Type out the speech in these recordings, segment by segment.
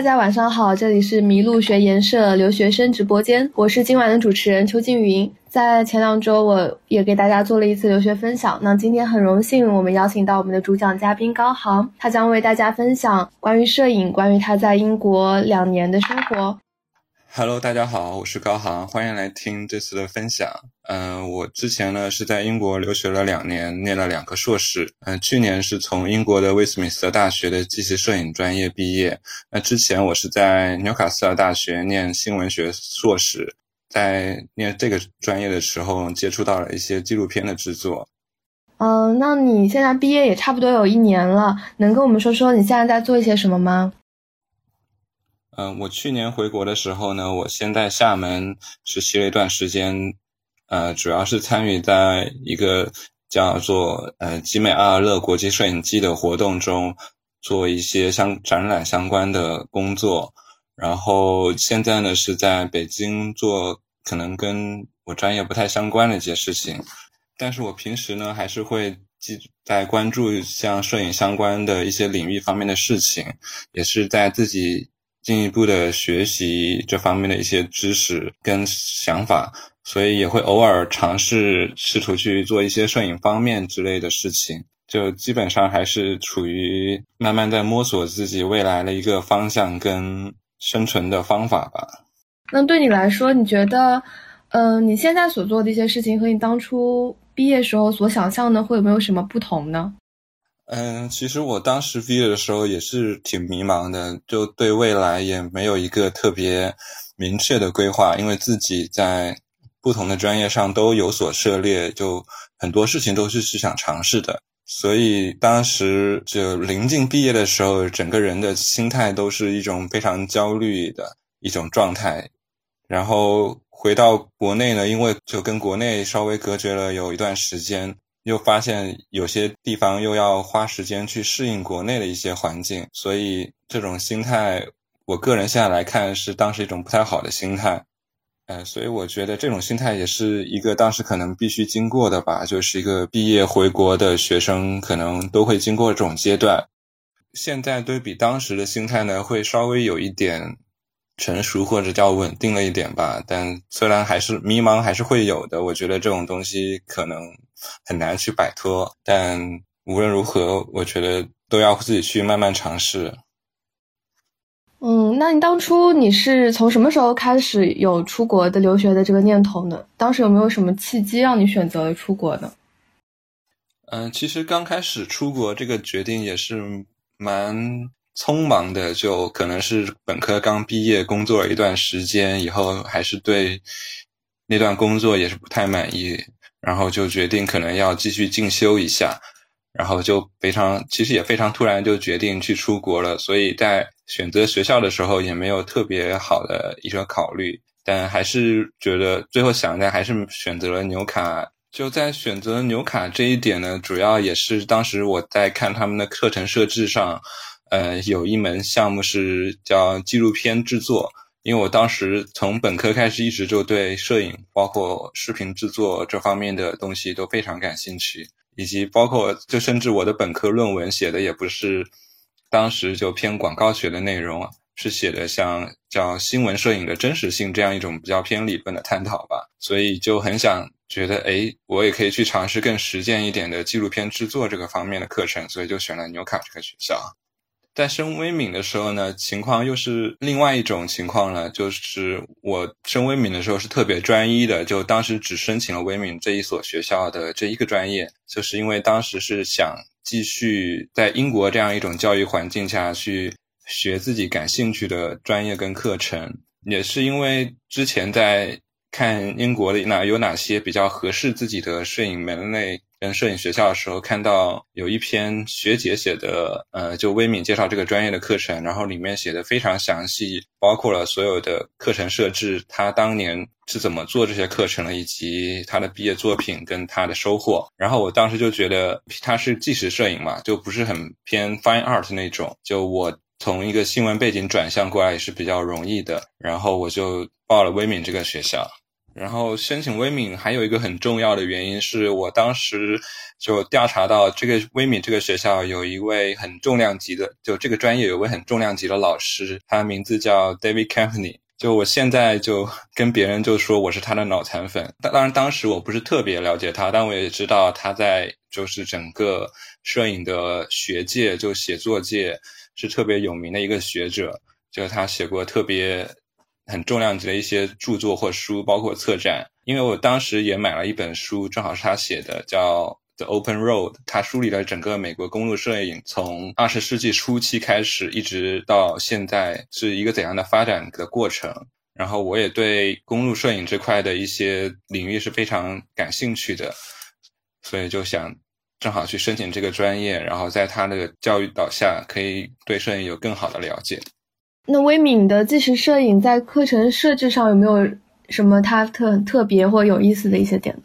大家晚上好，这里是麋鹿学研社留学生直播间，我是今晚的主持人邱静云。在前两周，我也给大家做了一次留学分享。那今天很荣幸，我们邀请到我们的主讲嘉宾高航，他将为大家分享关于摄影，关于他在英国两年的生活。Hello，大家好，我是高航，欢迎来听这次的分享。嗯，我之前呢是在英国留学了两年，念了两个硕士。嗯，去年是从英国的威斯敏斯特大学的机器摄影专业毕业。那之前我是在纽卡斯尔大学念新闻学硕士，在念这个专业的时候接触到了一些纪录片的制作。嗯，那你现在毕业也差不多有一年了，能跟我们说说你现在在做一些什么吗？嗯，我去年回国的时候呢，我先在厦门实习了一段时间，呃，主要是参与在一个叫做呃集美阿尔勒国际摄影季的活动中，做一些相展览相关的工作。然后现在呢是在北京做可能跟我专业不太相关的一些事情，但是我平时呢还是会记在关注像摄影相关的一些领域方面的事情，也是在自己。进一步的学习这方面的一些知识跟想法，所以也会偶尔尝试试图去做一些摄影方面之类的事情。就基本上还是处于慢慢在摸索自己未来的一个方向跟生存的方法吧。那对你来说，你觉得，嗯，你现在所做的一些事情和你当初毕业时候所想象的会有没有什么不同呢？嗯，其实我当时毕业的时候也是挺迷茫的，就对未来也没有一个特别明确的规划，因为自己在不同的专业上都有所涉猎，就很多事情都是去想尝试的。所以当时就临近毕业的时候，整个人的心态都是一种非常焦虑的一种状态。然后回到国内呢，因为就跟国内稍微隔绝了有一段时间。又发现有些地方又要花时间去适应国内的一些环境，所以这种心态，我个人现在来看是当时一种不太好的心态。呃，所以我觉得这种心态也是一个当时可能必须经过的吧，就是一个毕业回国的学生可能都会经过这种阶段。现在对比当时的心态呢，会稍微有一点。成熟或者叫稳定了一点吧，但虽然还是迷茫，还是会有的。我觉得这种东西可能很难去摆脱，但无论如何，我觉得都要自己去慢慢尝试。嗯，那你当初你是从什么时候开始有出国的留学的这个念头呢？当时有没有什么契机让你选择了出国呢？嗯，其实刚开始出国这个决定也是蛮。匆忙的，就可能是本科刚毕业，工作了一段时间以后，还是对那段工作也是不太满意，然后就决定可能要继续进修一下，然后就非常，其实也非常突然就决定去出国了。所以在选择学校的时候也没有特别好的一个考虑，但还是觉得最后想一下还是选择了纽卡。就在选择纽卡这一点呢，主要也是当时我在看他们的课程设置上。呃，有一门项目是叫纪录片制作，因为我当时从本科开始一直就对摄影，包括视频制作这方面的东西都非常感兴趣，以及包括就甚至我的本科论文写的也不是当时就偏广告学的内容，是写的像叫新闻摄影的真实性这样一种比较偏理论的探讨吧，所以就很想觉得，哎，我也可以去尝试更实践一点的纪录片制作这个方面的课程，所以就选了纽卡这个学校。在升微敏的时候呢，情况又是另外一种情况了。就是我升微敏的时候是特别专一的，就当时只申请了微敏这一所学校的这一个专业，就是因为当时是想继续在英国这样一种教育环境下去学自己感兴趣的专业跟课程，也是因为之前在看英国的哪有哪些比较合适自己的摄影门类。跟摄影学校的时候，看到有一篇学姐写的，呃，就微敏介绍这个专业的课程，然后里面写的非常详细，包括了所有的课程设置，他当年是怎么做这些课程的，以及他的毕业作品跟他的收获。然后我当时就觉得他是纪实摄影嘛，就不是很偏 fine art 那种。就我从一个新闻背景转向过来也是比较容易的，然后我就报了微敏这个学校。然后申请威敏还有一个很重要的原因是我当时就调查到这个威敏这个学校有一位很重量级的，就这个专业有位很重量级的老师，他名字叫 David Campany。就我现在就跟别人就说我是他的脑残粉，当当然当时我不是特别了解他，但我也知道他在就是整个摄影的学界就写作界是特别有名的一个学者，就他写过特别很重量级的一些著作或书，包括策展。因为我当时也买了一本书，正好是他写的，叫。The Open Road，它梳理了整个美国公路摄影从二十世纪初期开始，一直到现在是一个怎样的发展的过程。然后我也对公路摄影这块的一些领域是非常感兴趣的，所以就想正好去申请这个专业，然后在他的教育导下，可以对摄影有更好的了解。那威敏的纪实摄影在课程设置上有没有什么它特特别或有意思的一些点？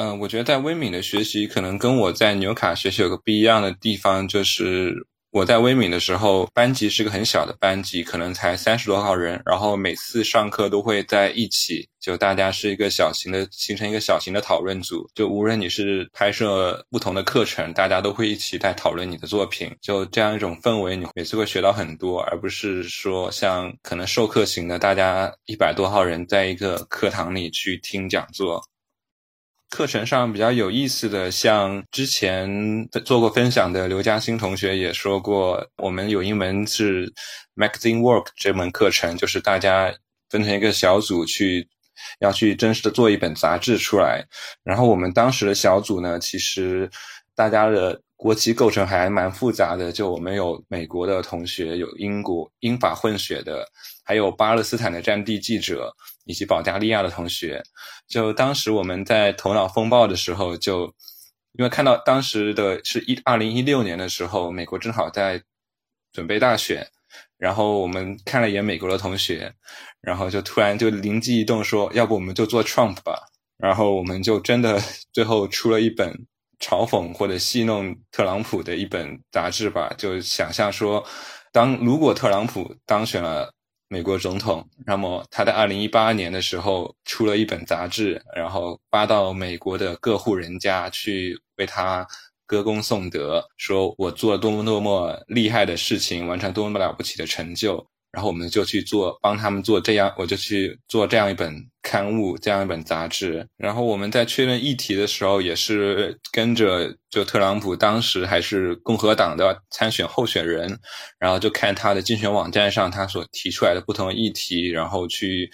嗯，我觉得在威敏的学习可能跟我在纽卡学习有个不一样的地方，就是我在威敏的时候，班级是个很小的班级，可能才三十多号人，然后每次上课都会在一起，就大家是一个小型的，形成一个小型的讨论组，就无论你是拍摄不同的课程，大家都会一起在讨论你的作品，就这样一种氛围，你每次会学到很多，而不是说像可能授课型的，大家一百多号人在一个课堂里去听讲座。课程上比较有意思的，像之前做过分享的刘嘉欣同学也说过，我们有一门是 magazine work 这门课程，就是大家分成一个小组去，要去真实的做一本杂志出来。然后我们当时的小组呢，其实大家的国籍构成还蛮复杂的，就我们有美国的同学，有英国英法混血的，还有巴勒斯坦的战地记者。以及保加利亚的同学，就当时我们在头脑风暴的时候，就因为看到当时的是一二零一六年的时候，美国正好在准备大选，然后我们看了一眼美国的同学，然后就突然就灵机一动说，要不我们就做 Trump 吧，然后我们就真的最后出了一本嘲讽或者戏弄特朗普的一本杂志吧，就想象说，当如果特朗普当选了。美国总统，那么他在二零一八年的时候出了一本杂志，然后发到美国的各户人家去为他歌功颂德，说我做了多么多么厉害的事情，完成多么了不起的成就。然后我们就去做，帮他们做这样，我就去做这样一本刊物，这样一本杂志。然后我们在确认议题的时候，也是跟着就特朗普当时还是共和党的参选候选人，然后就看他的竞选网站上他所提出来的不同议题，然后去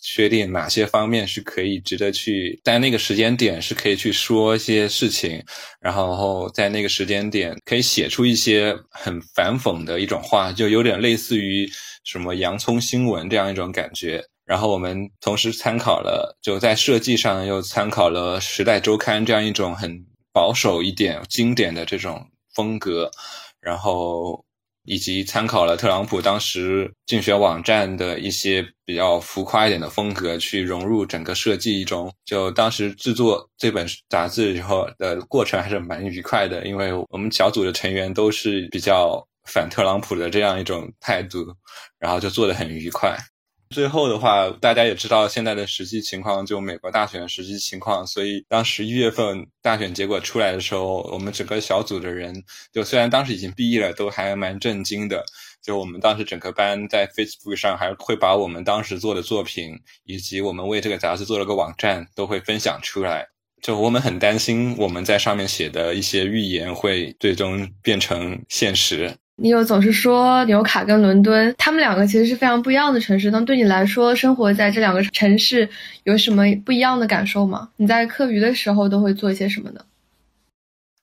确定哪些方面是可以值得去在那个时间点是可以去说一些事情，然后在那个时间点可以写出一些很反讽的一种话，就有点类似于。什么洋葱新闻这样一种感觉，然后我们同时参考了，就在设计上又参考了《时代周刊》这样一种很保守一点、经典的这种风格，然后以及参考了特朗普当时竞选网站的一些比较浮夸一点的风格，去融入整个设计中。就当时制作这本杂志以后的过程还是蛮愉快的，因为我们小组的成员都是比较。反特朗普的这样一种态度，然后就做得很愉快。最后的话，大家也知道现在的实际情况，就美国大选的实际情况。所以当十一月份大选结果出来的时候，我们整个小组的人，就虽然当时已经毕业了，都还蛮震惊的。就我们当时整个班在 Facebook 上还会把我们当时做的作品，以及我们为这个杂志做了个网站，都会分享出来。就我们很担心我们在上面写的一些预言会最终变成现实。你有总是说纽卡跟伦敦，他们两个其实是非常不一样的城市。那对你来说，生活在这两个城市有什么不一样的感受吗？你在课余的时候都会做一些什么呢？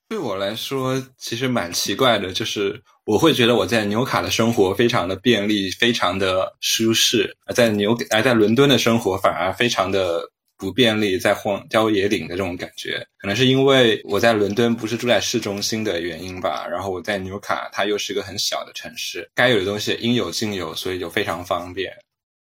对我来说，其实蛮奇怪的，就是我会觉得我在纽卡的生活非常的便利，非常的舒适；而在纽而在伦敦的生活反而非常的。不便利，在荒郊野岭的这种感觉，可能是因为我在伦敦不是住在市中心的原因吧。然后我在纽卡，它又是一个很小的城市，该有的东西应有尽有，所以就非常方便。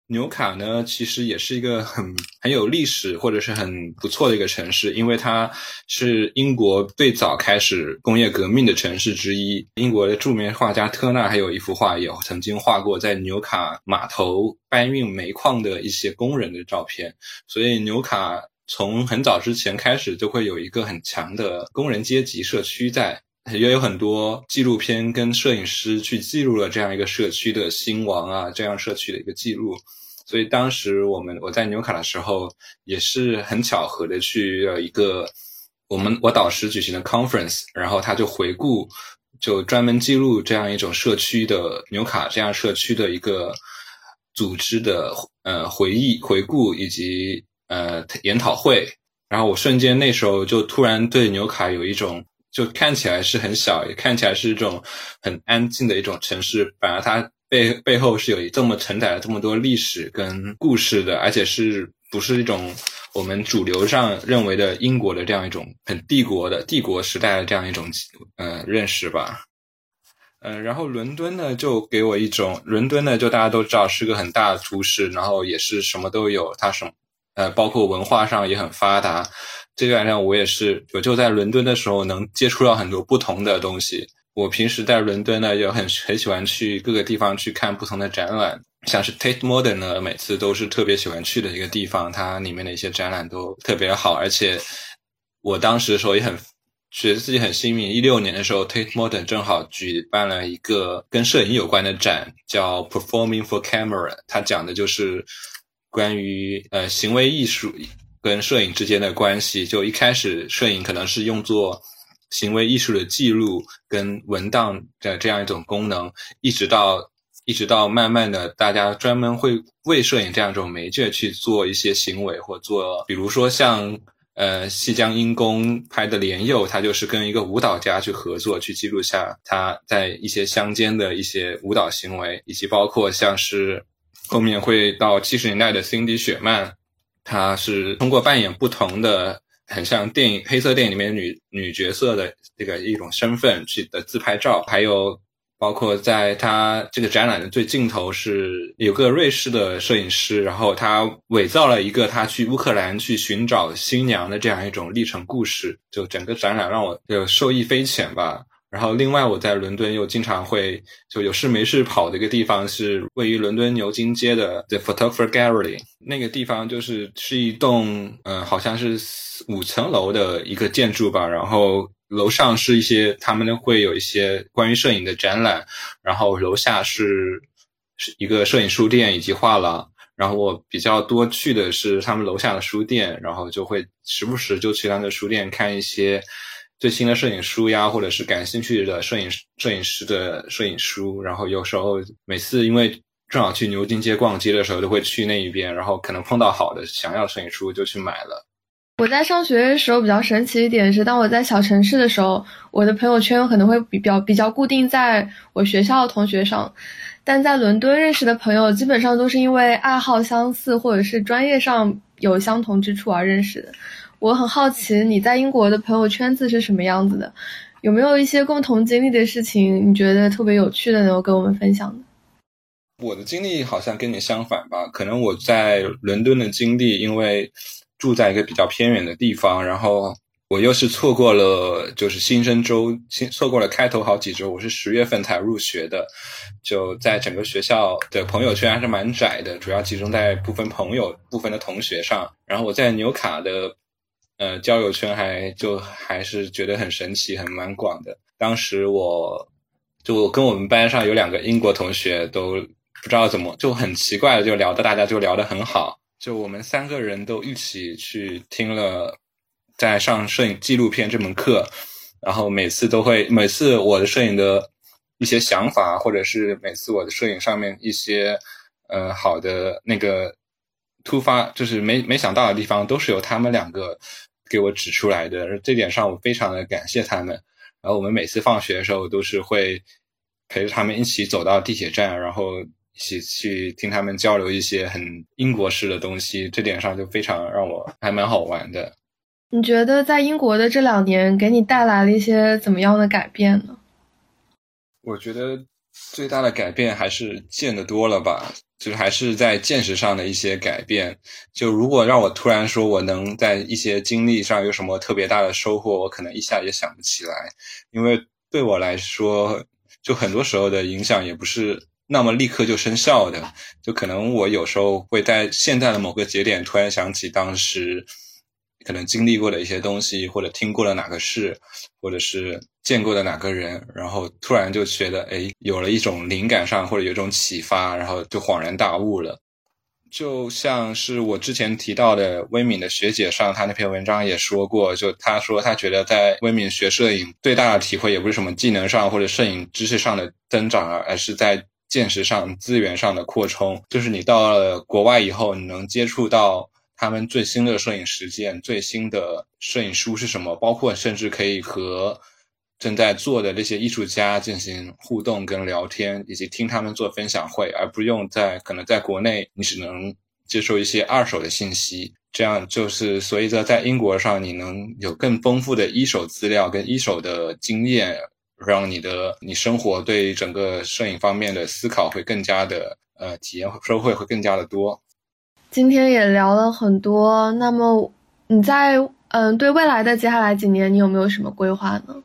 纽卡呢，其实也是一个很很有历史或者是很不错的一个城市，因为它是英国最早开始工业革命的城市之一。英国的著名画家特纳还有一幅画，也曾经画过在纽卡码头搬运煤矿的一些工人的照片。所以纽卡从很早之前开始就会有一个很强的工人阶级社区在。也有很多纪录片跟摄影师去记录了这样一个社区的兴亡啊，这样社区的一个记录。所以当时我们我在纽卡的时候，也是很巧合的去了一个我们我导师举行的 conference，然后他就回顾，就专门记录这样一种社区的纽卡这样社区的一个组织的呃回忆回顾以及呃研讨会。然后我瞬间那时候就突然对纽卡有一种。就看起来是很小，也看起来是一种很安静的一种城市，反而它背背后是有这么承载了这么多历史跟故事的，而且是不是一种我们主流上认为的英国的这样一种很帝国的帝国时代的这样一种呃认识吧。嗯，然后伦敦呢，就给我一种伦敦呢，就大家都知道是个很大的都市，然后也是什么都有，它什么呃，包括文化上也很发达。这个上我也是，我就在伦敦的时候能接触到很多不同的东西。我平时在伦敦呢，也很很喜欢去各个地方去看不同的展览，像是 Tate Modern 呢，每次都是特别喜欢去的一个地方。它里面的一些展览都特别好，而且我当时的时候也很觉得自己很幸运。一六年的时候，Tate Modern 正好举办了一个跟摄影有关的展，叫 Performing for Camera，它讲的就是关于呃行为艺术。跟摄影之间的关系，就一开始摄影可能是用作行为艺术的记录跟文档的这样一种功能，一直到一直到慢慢的，大家专门会为摄影这样一种媒介去做一些行为，或做，比如说像呃西江阴公拍的莲佑，他就是跟一个舞蹈家去合作，去记录下他在一些乡间的一些舞蹈行为，以及包括像是后面会到七十年代的 Cindy 雪曼。她是通过扮演不同的，很像电影黑色电影里面女女角色的这个一种身份去的自拍照，还有包括在她这个展览的最尽头是有个瑞士的摄影师，然后他伪造了一个他去乌克兰去寻找新娘的这样一种历程故事，就整个展览让我就受益匪浅吧。然后，另外我在伦敦又经常会就有事没事跑的一个地方是位于伦敦牛津街的 The Photographer Gallery。那个地方就是是一栋嗯，好像是五层楼的一个建筑吧。然后楼上是一些他们会有一些关于摄影的展览，然后楼下是是一个摄影书店以及画廊。然后我比较多去的是他们楼下的书店，然后就会时不时就去他们的书店看一些。最新的摄影书呀，或者是感兴趣的摄影摄影师的摄影书，然后有时候每次因为正好去牛津街逛街的时候，都会去那一边，然后可能碰到好的想要摄影书就去买了。我在上学的时候比较神奇一点是，当我在小城市的时候，我的朋友圈可能会比较比较固定在我学校的同学上，但在伦敦认识的朋友基本上都是因为爱好相似或者是专业上有相同之处而认识的。我很好奇你在英国的朋友圈子是什么样子的，有没有一些共同经历的事情？你觉得特别有趣的，能够跟我们分享的？我的经历好像跟你相反吧，可能我在伦敦的经历，因为住在一个比较偏远的地方，然后我又是错过了就是新生周，错过了开头好几周，我是十月份才入学的，就在整个学校的朋友圈还是蛮窄的，主要集中在部分朋友、部分的同学上。然后我在纽卡的。呃，交友圈还就还是觉得很神奇，很蛮广的。当时我就跟我们班上有两个英国同学，都不知道怎么就很奇怪的就聊的，大家就聊得很好。就我们三个人都一起去听了在上摄影纪录片这门课，然后每次都会，每次我的摄影的一些想法，或者是每次我的摄影上面一些呃好的那个突发，就是没没想到的地方，都是由他们两个。给我指出来的这点上，我非常的感谢他们。然后我们每次放学的时候，都是会陪着他们一起走到地铁站，然后一起去听他们交流一些很英国式的东西。这点上就非常让我还蛮好玩的。你觉得在英国的这两年给你带来了一些怎么样的改变呢？我觉得最大的改变还是见得多了吧。就是还是在见识上的一些改变。就如果让我突然说我能在一些经历上有什么特别大的收获，我可能一下也想不起来，因为对我来说，就很多时候的影响也不是那么立刻就生效的。就可能我有时候会在现在的某个节点突然想起当时。可能经历过的一些东西，或者听过了哪个事，或者是见过的哪个人，然后突然就觉得，哎，有了一种灵感上或者有一种启发，然后就恍然大悟了。就像是我之前提到的微敏的学姐上，她那篇文章也说过，就她说她觉得在微敏学摄影最大的体会，也不是什么技能上或者摄影知识上的增长啊，而是在见识上、资源上的扩充。就是你到了国外以后，你能接触到。他们最新的摄影实践、最新的摄影书是什么？包括甚至可以和正在做的那些艺术家进行互动跟聊天，以及听他们做分享会，而不用在可能在国内你只能接受一些二手的信息。这样就是随着在英国上你能有更丰富的一手资料跟一手的经验，让你的你生活对整个摄影方面的思考会更加的呃体验收获会更加的多。今天也聊了很多，那么你在嗯对未来的接下来几年，你有没有什么规划呢？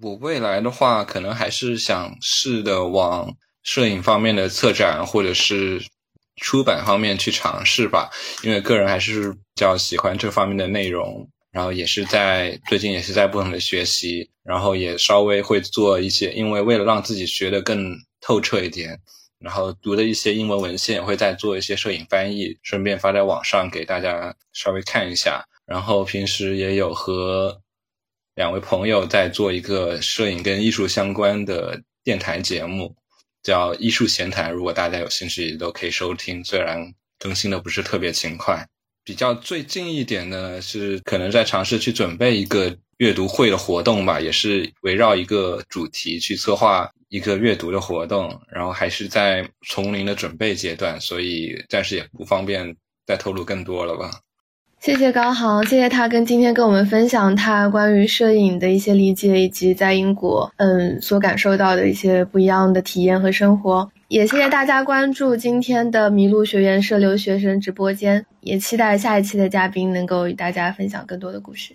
我未来的话，可能还是想试的往摄影方面的策展或者是出版方面去尝试吧，因为个人还是比较喜欢这方面的内容，然后也是在最近也是在不同的学习，然后也稍微会做一些，因为为了让自己学的更透彻一点。然后读的一些英文文献，会再做一些摄影翻译，顺便发在网上给大家稍微看一下。然后平时也有和两位朋友在做一个摄影跟艺术相关的电台节目，叫《艺术闲谈》。如果大家有兴趣，都可以收听。虽然更新的不是特别勤快。比较最近一点呢，是可能在尝试去准备一个阅读会的活动吧，也是围绕一个主题去策划。一个阅读的活动，然后还是在从零的准备阶段，所以暂时也不方便再透露更多了吧。谢谢高航，谢谢他跟今天跟我们分享他关于摄影的一些理解，以及在英国嗯所感受到的一些不一样的体验和生活。也谢谢大家关注今天的麋鹿学院社留学生直播间，也期待下一期的嘉宾能够与大家分享更多的故事。